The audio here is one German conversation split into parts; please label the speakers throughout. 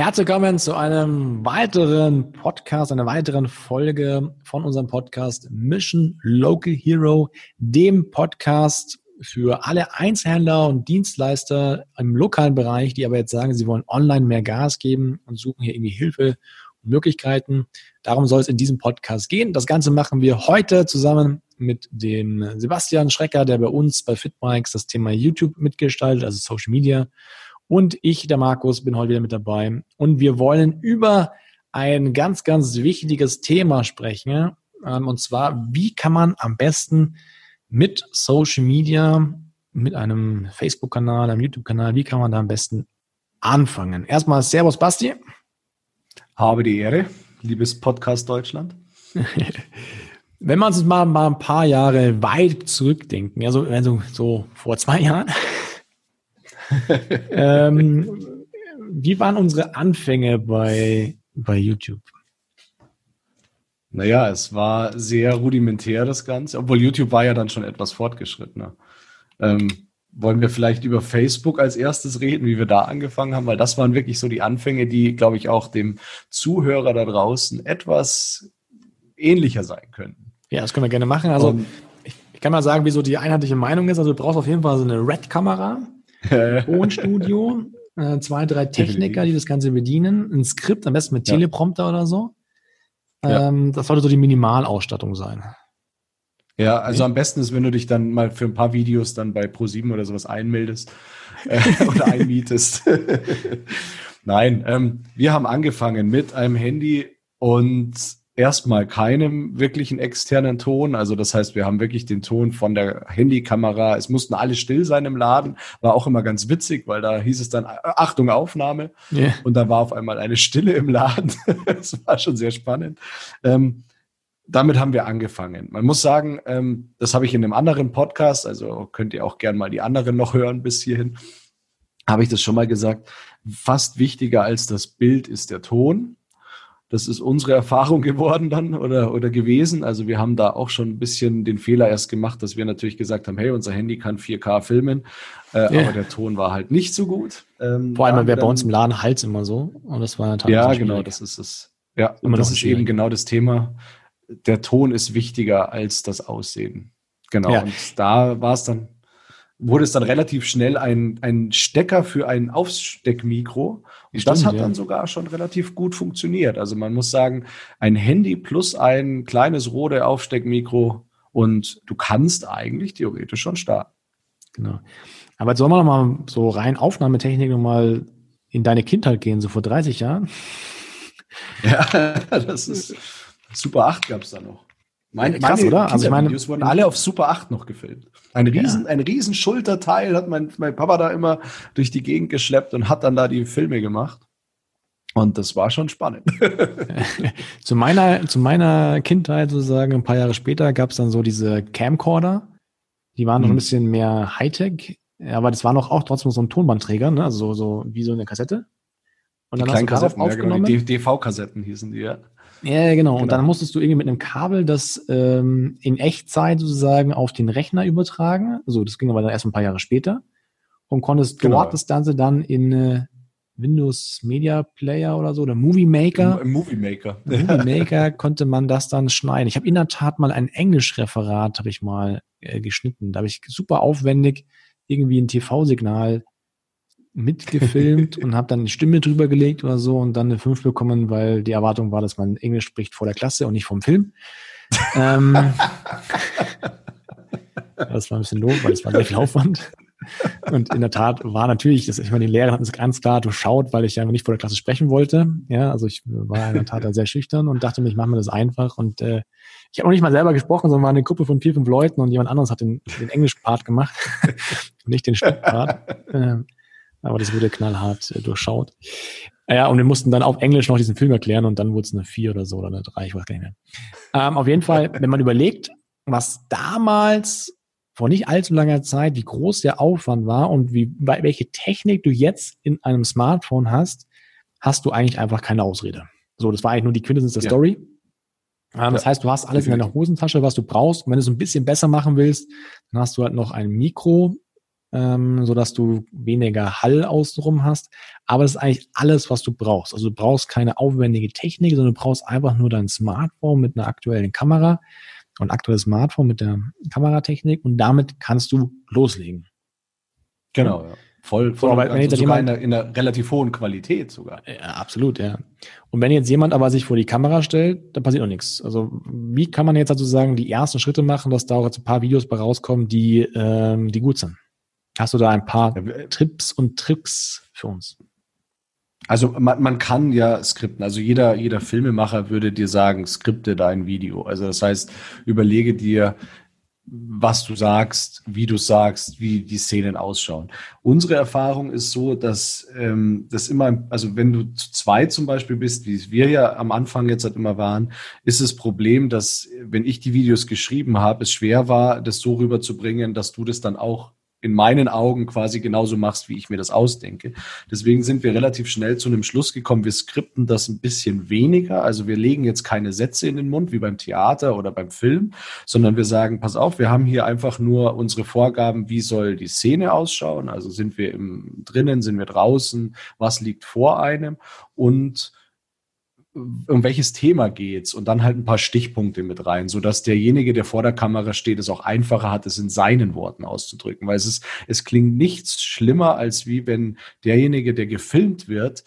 Speaker 1: herzlich willkommen zu einem weiteren Podcast, einer weiteren Folge von unserem Podcast Mission Local Hero, dem Podcast für alle Einzelhändler und Dienstleister im lokalen Bereich, die aber jetzt sagen, sie wollen online mehr Gas geben und suchen hier irgendwie Hilfe und Möglichkeiten. Darum soll es in diesem Podcast gehen. Das Ganze machen wir heute zusammen mit dem Sebastian Schrecker, der bei uns bei Fitbikes das Thema YouTube mitgestaltet, also Social Media. Und ich, der Markus, bin heute wieder mit dabei. Und wir wollen über ein ganz, ganz wichtiges Thema sprechen. Ähm, und zwar, wie kann man am besten mit Social Media, mit einem Facebook-Kanal, einem YouTube-Kanal, wie kann man da am besten anfangen? Erstmal Servus Basti.
Speaker 2: Habe die Ehre, liebes Podcast Deutschland.
Speaker 1: Wenn man uns mal, mal ein paar Jahre weit zurückdenken, also, also so vor zwei Jahren, ähm, wie waren unsere Anfänge bei, bei YouTube?
Speaker 2: Naja, es war sehr rudimentär das Ganze, obwohl YouTube war ja dann schon etwas fortgeschrittener. Ähm, wollen wir vielleicht über Facebook als erstes reden, wie wir da angefangen haben, weil das waren wirklich so die Anfänge, die, glaube ich, auch dem Zuhörer da draußen etwas ähnlicher sein können.
Speaker 1: Ja, das können wir gerne machen. Also ich, ich, kann mal sagen, wie so die einheitliche Meinung ist. Also du brauchst auf jeden Fall so eine Red-Kamera, Tonstudio, äh, zwei, drei Techniker, die das Ganze bedienen, ein Skript, am besten mit Teleprompter oder so. Ähm, ja. Das sollte so die Minimalausstattung sein.
Speaker 2: Ja, also am besten ist, wenn du dich dann mal für ein paar Videos dann bei Pro7 oder sowas einmeldest äh, oder einmietest. Nein, ähm, wir haben angefangen mit einem Handy und erstmal keinem wirklichen externen Ton. Also das heißt, wir haben wirklich den Ton von der Handykamera. Es mussten alle still sein im Laden. War auch immer ganz witzig, weil da hieß es dann, Achtung, Aufnahme. Yeah. Und da war auf einmal eine Stille im Laden. das war schon sehr spannend. Ähm, damit haben wir angefangen. Man muss sagen, ähm, das habe ich in einem anderen Podcast, also könnt ihr auch gern mal die anderen noch hören bis hierhin, habe ich das schon mal gesagt. Fast wichtiger als das Bild ist der Ton. Das ist unsere Erfahrung geworden dann oder, oder gewesen. Also wir haben da auch schon ein bisschen den Fehler erst gemacht, dass wir natürlich gesagt haben, hey, unser Handy kann 4K filmen, äh, yeah. aber der Ton war halt nicht so gut.
Speaker 1: Ähm, Vor allem, wäre bei uns im Laden Hals immer so und das war
Speaker 2: Ja, genau, das ist es. Ja, und das ist eben genau das Thema. Der Ton ist wichtiger als das Aussehen. Genau. Ja. Und da war es dann wurde es dann relativ schnell ein, ein Stecker für ein Aufsteckmikro. Und Stimmt, das hat ja. dann sogar schon relativ gut funktioniert. Also man muss sagen, ein Handy plus ein kleines Rode Aufsteckmikro und du kannst eigentlich theoretisch schon starten.
Speaker 1: Genau. Aber jetzt sollen wir noch mal so rein Aufnahmetechnik noch mal in deine Kindheit gehen, so vor 30 Jahren.
Speaker 2: Ja, das ist Super 8 gab es da noch.
Speaker 1: Mein, Krass, oder?
Speaker 2: Also ich meine, Videos wurden alle auf Super 8 noch gefilmt. Ein riesen, ja. ein riesen Schulterteil hat mein, mein Papa da immer durch die Gegend geschleppt und hat dann da die Filme gemacht. Und das war schon spannend.
Speaker 1: zu meiner, zu meiner Kindheit sozusagen, ein paar Jahre später, gab es dann so diese Camcorder. Die waren noch ein mhm. bisschen mehr Hightech, aber das war noch auch trotzdem so ein Tonbandträger, ne? also so, so wie so eine Kassette.
Speaker 2: Und dann die hast du Kassetten, aufgenommen. Ja, genau, die DV-Kassetten hießen die, ja.
Speaker 1: Ja, genau. Und genau. dann musstest du irgendwie mit einem Kabel das ähm, in Echtzeit sozusagen auf den Rechner übertragen. Also das ging aber dann erst ein paar Jahre später. Und konntest genau. dort das Ganze dann in äh, Windows Media Player oder so oder Movie Maker.
Speaker 2: Im Movie Maker.
Speaker 1: Im Movie Maker konnte man das dann schneiden. Ich habe in der Tat mal ein Englischreferat habe ich mal äh, geschnitten. Da habe ich super aufwendig irgendwie ein TV-Signal mitgefilmt und habe dann eine Stimme drüber gelegt oder so und dann eine 5 bekommen, weil die Erwartung war, dass man Englisch spricht vor der Klasse und nicht vom Film. ähm, das war ein bisschen doof, weil es war sehr viel Aufwand. Und in der Tat war natürlich, das, ich meine, die Lehrer hatten es ganz klar durchschaut, weil ich ja nicht vor der Klasse sprechen wollte. Ja, also ich war in der Tat sehr schüchtern und dachte mir, ich mache mir das einfach. Und äh, ich habe noch nicht mal selber gesprochen, sondern war eine Gruppe von vier, fünf Leuten und jemand anderes hat den, den Englisch-Part gemacht, nicht den Stück-Part. Äh, aber das wurde knallhart äh, durchschaut. Ja, und wir mussten dann auf Englisch noch diesen Film erklären und dann wurde es eine 4 oder so oder eine 3, ich weiß gar nicht mehr. Ähm, auf jeden Fall, wenn man überlegt, was damals vor nicht allzu langer Zeit, wie groß der Aufwand war und wie, welche Technik du jetzt in einem Smartphone hast, hast du eigentlich einfach keine Ausrede. So, das war eigentlich nur die Quintessenz der ja. Story. Ähm, das heißt, du hast alles in deiner Hosentasche, was du brauchst. Und wenn du es ein bisschen besser machen willst, dann hast du halt noch ein Mikro ähm, sodass du weniger Hall außenrum hast. Aber das ist eigentlich alles, was du brauchst. Also du brauchst keine aufwendige Technik, sondern du brauchst einfach nur dein Smartphone mit einer aktuellen Kamera und aktuelles Smartphone mit der Kameratechnik und damit kannst du loslegen.
Speaker 2: Genau, ja. Voll, voll
Speaker 1: so, aber wenn jetzt jemand,
Speaker 2: in, einer, in einer relativ hohen Qualität sogar.
Speaker 1: Ja, absolut, ja. Und wenn jetzt jemand aber sich vor die Kamera stellt, dann passiert noch nichts. Also wie kann man jetzt sozusagen die ersten Schritte machen, dass da auch jetzt ein paar Videos bei rauskommen, die, ähm, die gut sind? Hast du da ein paar Tipps und Tricks für uns?
Speaker 2: Also man, man kann ja skripten. Also jeder, jeder Filmemacher würde dir sagen, skripte dein Video. Also das heißt, überlege dir, was du sagst, wie du sagst, wie die Szenen ausschauen. Unsere Erfahrung ist so, dass ähm, das immer, also wenn du zu zweit zum Beispiel bist, wie wir ja am Anfang jetzt halt immer waren, ist das Problem, dass wenn ich die Videos geschrieben habe, es schwer war, das so rüberzubringen, dass du das dann auch in meinen Augen quasi genauso machst, wie ich mir das ausdenke. Deswegen sind wir relativ schnell zu einem Schluss gekommen, wir skripten das ein bisschen weniger. Also wir legen jetzt keine Sätze in den Mund wie beim Theater oder beim Film, sondern wir sagen, pass auf, wir haben hier einfach nur unsere Vorgaben, wie soll die Szene ausschauen. Also sind wir im, drinnen, sind wir draußen, was liegt vor einem und um welches Thema geht's und dann halt ein paar Stichpunkte mit rein, so dass derjenige, der vor der Kamera steht, es auch einfacher hat, es in seinen Worten auszudrücken, weil es ist, es klingt nichts schlimmer, als wie wenn derjenige, der gefilmt wird,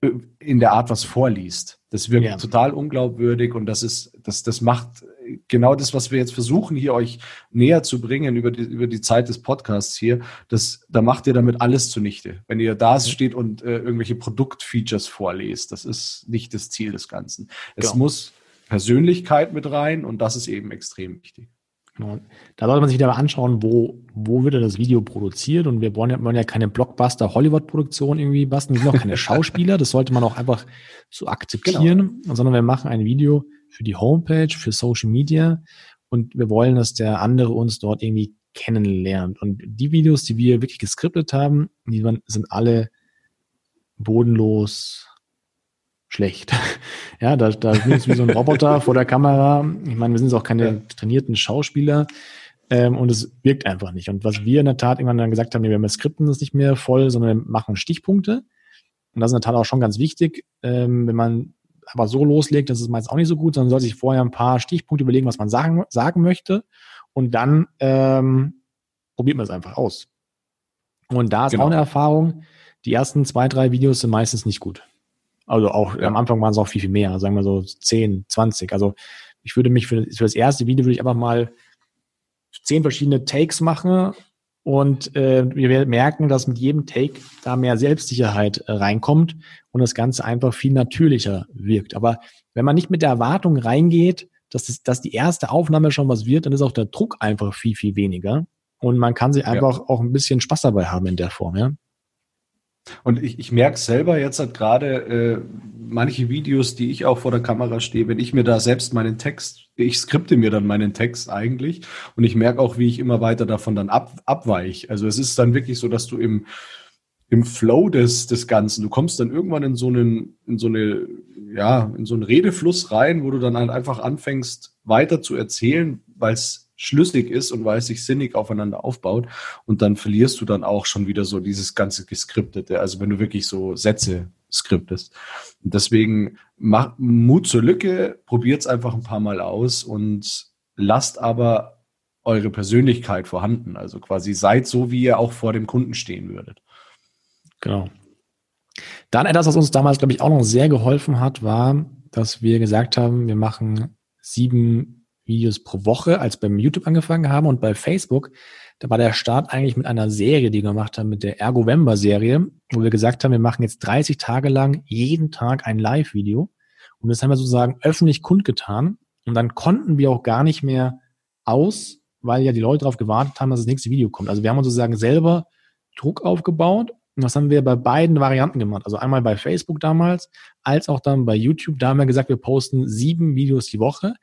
Speaker 2: äh, in der Art was vorliest. Das wirkt ja. total unglaubwürdig und das ist, das, das macht genau das, was wir jetzt versuchen, hier euch näher zu bringen über die, über die Zeit des Podcasts hier, das, da macht ihr damit alles zunichte. Wenn ihr da steht und äh, irgendwelche Produktfeatures vorlest, das ist nicht das Ziel des Ganzen. Es genau. muss Persönlichkeit mit rein und das ist eben extrem wichtig.
Speaker 1: Genau. Da sollte man sich wieder anschauen, wo, wo wird das Video produziert und wir wollen ja, wollen ja keine Blockbuster-Hollywood-Produktion irgendwie basteln, wir sind auch keine Schauspieler, das sollte man auch einfach so akzeptieren, genau. sondern wir machen ein Video, für die Homepage, für Social Media und wir wollen, dass der andere uns dort irgendwie kennenlernt. Und die Videos, die wir wirklich geskriptet haben, die sind alle bodenlos schlecht. ja, da, da sind wie so ein Roboter vor der Kamera. Ich meine, wir sind auch keine ja. trainierten Schauspieler. Ähm, und es wirkt einfach nicht. Und was wir in der Tat irgendwann dann gesagt haben, nee, wir skripten das nicht mehr voll, sondern wir machen Stichpunkte. Und das ist in der Tat auch schon ganz wichtig, ähm, wenn man aber so loslegt, das ist meist auch nicht so gut, sondern soll sich vorher ein paar Stichpunkte überlegen, was man sagen, sagen möchte. Und dann ähm, probiert man es einfach aus. Und da ist genau. auch eine Erfahrung, die ersten zwei, drei Videos sind meistens nicht gut. Also auch ja. am Anfang waren es auch viel, viel mehr, sagen wir so 10, 20. Also ich würde mich für, für das erste Video würde ich einfach mal zehn verschiedene Takes machen und äh, wir merken, dass mit jedem Take da mehr Selbstsicherheit äh, reinkommt und das Ganze einfach viel natürlicher wirkt. Aber wenn man nicht mit der Erwartung reingeht, dass, das, dass die erste Aufnahme schon was wird, dann ist auch der Druck einfach viel, viel weniger. Und man kann sich einfach ja. auch ein bisschen Spaß dabei haben in der Form, ja.
Speaker 2: Und ich, ich merke selber jetzt halt gerade äh, manche Videos, die ich auch vor der Kamera stehe, wenn ich mir da selbst meinen Text, ich skripte mir dann meinen Text eigentlich und ich merke auch, wie ich immer weiter davon dann ab, abweich. Also es ist dann wirklich so, dass du im, im Flow des, des Ganzen, du kommst dann irgendwann in so einen, in so eine, ja, in so einen Redefluss rein, wo du dann halt einfach anfängst, weiter zu erzählen, weil es schlüssig ist und weil es sich sinnig aufeinander aufbaut. Und dann verlierst du dann auch schon wieder so dieses ganze Geskriptete. Also wenn du wirklich so Sätze skriptest. Und deswegen mach Mut zur Lücke, probiert es einfach ein paar Mal aus und lasst aber eure Persönlichkeit vorhanden. Also quasi seid so, wie ihr auch vor dem Kunden stehen würdet.
Speaker 1: Genau. Dann etwas, was uns damals, glaube ich, auch noch sehr geholfen hat, war, dass wir gesagt haben, wir machen sieben Videos pro Woche, als beim YouTube angefangen haben und bei Facebook, da war der Start eigentlich mit einer Serie, die wir gemacht haben, mit der Ergovember-Serie, wo wir gesagt haben, wir machen jetzt 30 Tage lang jeden Tag ein Live-Video. Und das haben wir sozusagen öffentlich kundgetan. Und dann konnten wir auch gar nicht mehr aus, weil ja die Leute darauf gewartet haben, dass das nächste Video kommt. Also wir haben uns sozusagen selber Druck aufgebaut. Und das haben wir bei beiden Varianten gemacht. Also einmal bei Facebook damals, als auch dann bei YouTube. Da haben wir gesagt, wir posten sieben Videos die Woche.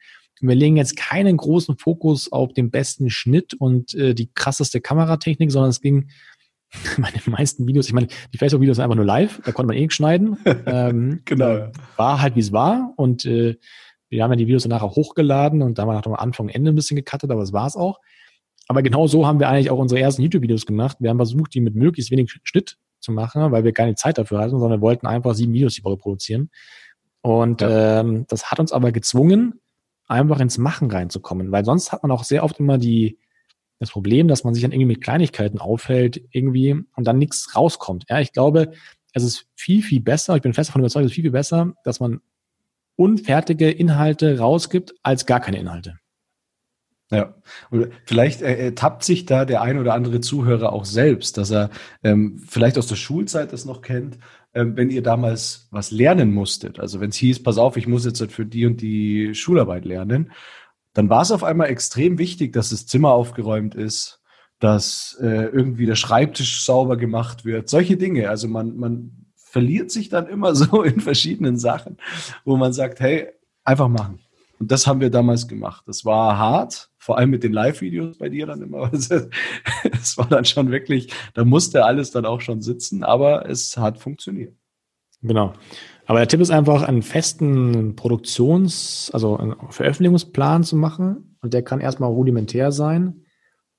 Speaker 1: Wir legen jetzt keinen großen Fokus auf den besten Schnitt und äh, die krasseste Kameratechnik, sondern es ging meine meisten Videos, ich meine, die Facebook-Videos sind einfach nur live, da konnte man eh schneiden. ähm, genau. War halt, wie es war. Und äh, wir haben ja die Videos danach auch hochgeladen und da haben wir nach dem Anfang Ende ein bisschen gecuttet, aber das war es auch. Aber genau so haben wir eigentlich auch unsere ersten YouTube-Videos gemacht. Wir haben versucht, die mit möglichst wenig Schnitt zu machen, weil wir keine Zeit dafür hatten, sondern wollten einfach sieben Videos die Woche produzieren. Und ja. ähm, das hat uns aber gezwungen, einfach ins Machen reinzukommen, weil sonst hat man auch sehr oft immer die das Problem, dass man sich dann irgendwie mit Kleinigkeiten aufhält irgendwie und dann nichts rauskommt. Ja, ich glaube, es ist viel, viel besser, ich bin fest davon überzeugt, es ist viel, viel besser, dass man unfertige Inhalte rausgibt, als gar keine Inhalte.
Speaker 2: Ja, und vielleicht ertappt sich da der ein oder andere Zuhörer auch selbst, dass er ähm, vielleicht aus der Schulzeit das noch kennt, wenn ihr damals was lernen musstet. Also wenn es hieß, pass auf, ich muss jetzt halt für die und die Schularbeit lernen, dann war es auf einmal extrem wichtig, dass das Zimmer aufgeräumt ist, dass äh, irgendwie der Schreibtisch sauber gemacht wird, solche Dinge. Also man, man verliert sich dann immer so in verschiedenen Sachen, wo man sagt, hey, einfach machen. Und das haben wir damals gemacht. Das war hart, vor allem mit den Live-Videos bei dir dann immer. Es war dann schon wirklich, da musste alles dann auch schon sitzen, aber es hat funktioniert.
Speaker 1: Genau. Aber der Tipp ist einfach, einen festen Produktions-, also einen Veröffentlichungsplan zu machen. Und der kann erstmal rudimentär sein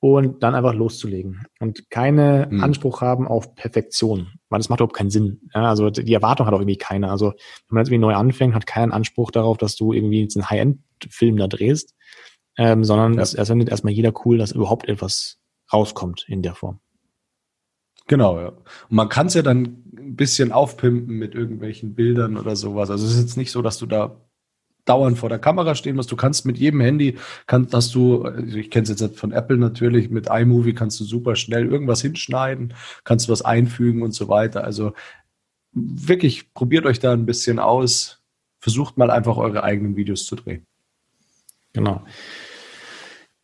Speaker 1: und dann einfach loszulegen und keine hm. Anspruch haben auf Perfektion, weil das macht überhaupt keinen Sinn. Ja, also die Erwartung hat auch irgendwie keiner. Also wenn man jetzt irgendwie neu anfängt, hat keinen Anspruch darauf, dass du irgendwie jetzt einen High-End-Film da drehst, ähm, sondern ja. es, es findet erstmal jeder cool, dass überhaupt etwas rauskommt in der Form.
Speaker 2: Genau, ja. Und man kann es ja dann ein bisschen aufpimpen mit irgendwelchen Bildern oder sowas. Also es ist jetzt nicht so, dass du da dauernd vor der Kamera stehen musst. Du kannst mit jedem Handy, kannst, hast du, also ich kenne es jetzt von Apple natürlich, mit iMovie kannst du super schnell irgendwas hinschneiden, kannst du was einfügen und so weiter. Also wirklich probiert euch da ein bisschen aus. Versucht mal einfach eure eigenen Videos zu drehen.
Speaker 1: Genau.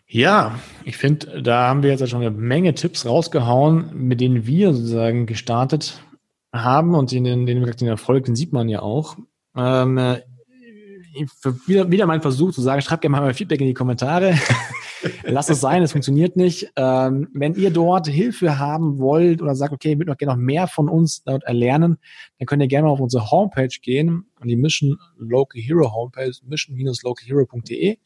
Speaker 1: Ja, ich finde, da haben wir jetzt schon eine Menge Tipps rausgehauen, mit denen wir sozusagen gestartet haben und den, den, den Erfolg, den sieht man ja auch. Ähm, wieder, wieder mein Versuch zu sagen, schreibt gerne mal Feedback in die Kommentare. Lasst es sein, es funktioniert nicht. Ähm, wenn ihr dort Hilfe haben wollt oder sagt, okay, ihr würdet noch gerne noch mehr von uns dort erlernen, dann könnt ihr gerne mal auf unsere Homepage gehen, an die Mission Local Hero Homepage, mission-localhero.de.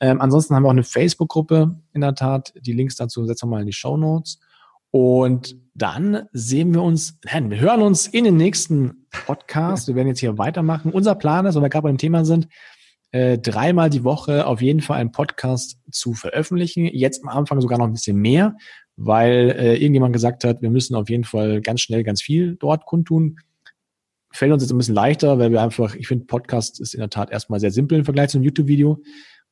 Speaker 1: Ähm, ansonsten haben wir auch eine Facebook-Gruppe in der Tat. Die Links dazu setzen wir mal in die Show Notes. Und dann sehen wir uns, wir hören uns in den nächsten Podcast. Wir werden jetzt hier weitermachen. Unser Plan ist, wenn wir gerade beim Thema sind, äh, dreimal die Woche auf jeden Fall einen Podcast zu veröffentlichen. Jetzt am Anfang sogar noch ein bisschen mehr, weil äh, irgendjemand gesagt hat, wir müssen auf jeden Fall ganz schnell ganz viel dort kundtun. Fällt uns jetzt ein bisschen leichter, weil wir einfach, ich finde, Podcast ist in der Tat erstmal sehr simpel im Vergleich zum YouTube-Video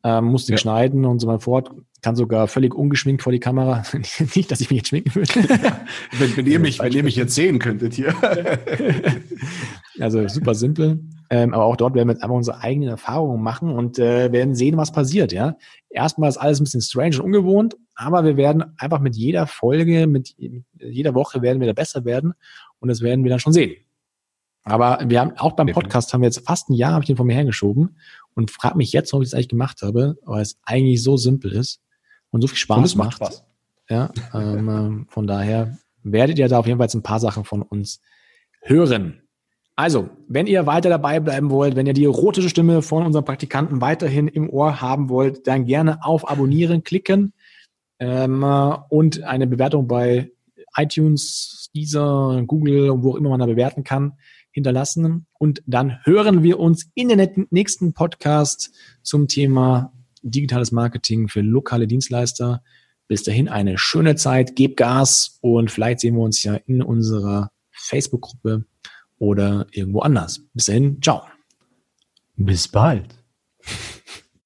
Speaker 1: ähm, musste ja. schneiden und so weiter fort. Kann sogar völlig ungeschminkt vor die Kamera. Nicht, dass ich mich jetzt schminken würde.
Speaker 2: wenn, wenn, ihr mich, wenn ihr mich jetzt sehen könntet hier.
Speaker 1: also super simpel. Ähm, aber auch dort werden wir jetzt einfach unsere eigenen Erfahrungen machen und äh, werden sehen, was passiert. Ja, erstmal ist alles ein bisschen strange und ungewohnt, aber wir werden einfach mit jeder Folge, mit jeder Woche werden wir da besser werden und das werden wir dann schon sehen. Aber wir haben auch beim Podcast haben wir jetzt fast ein Jahr habe ich den vor mir hergeschoben und frage mich jetzt, ob ich es eigentlich gemacht habe, weil es eigentlich so simpel ist und so viel Spaß macht. macht. Spaß. Ja, ähm, ähm, von daher werdet ihr da auf jeden Fall ein paar Sachen von uns hören. Also, wenn ihr weiter dabei bleiben wollt, wenn ihr die erotische Stimme von unserem Praktikanten weiterhin im Ohr haben wollt, dann gerne auf Abonnieren klicken ähm, und eine Bewertung bei iTunes, Deezer, Google, wo auch immer man da bewerten kann hinterlassen. Und dann hören wir uns in den nächsten Podcast zum Thema digitales Marketing für lokale Dienstleister. Bis dahin eine schöne Zeit, gebt Gas und vielleicht sehen wir uns ja in unserer Facebook-Gruppe oder irgendwo anders. Bis dahin, ciao.
Speaker 2: Bis bald.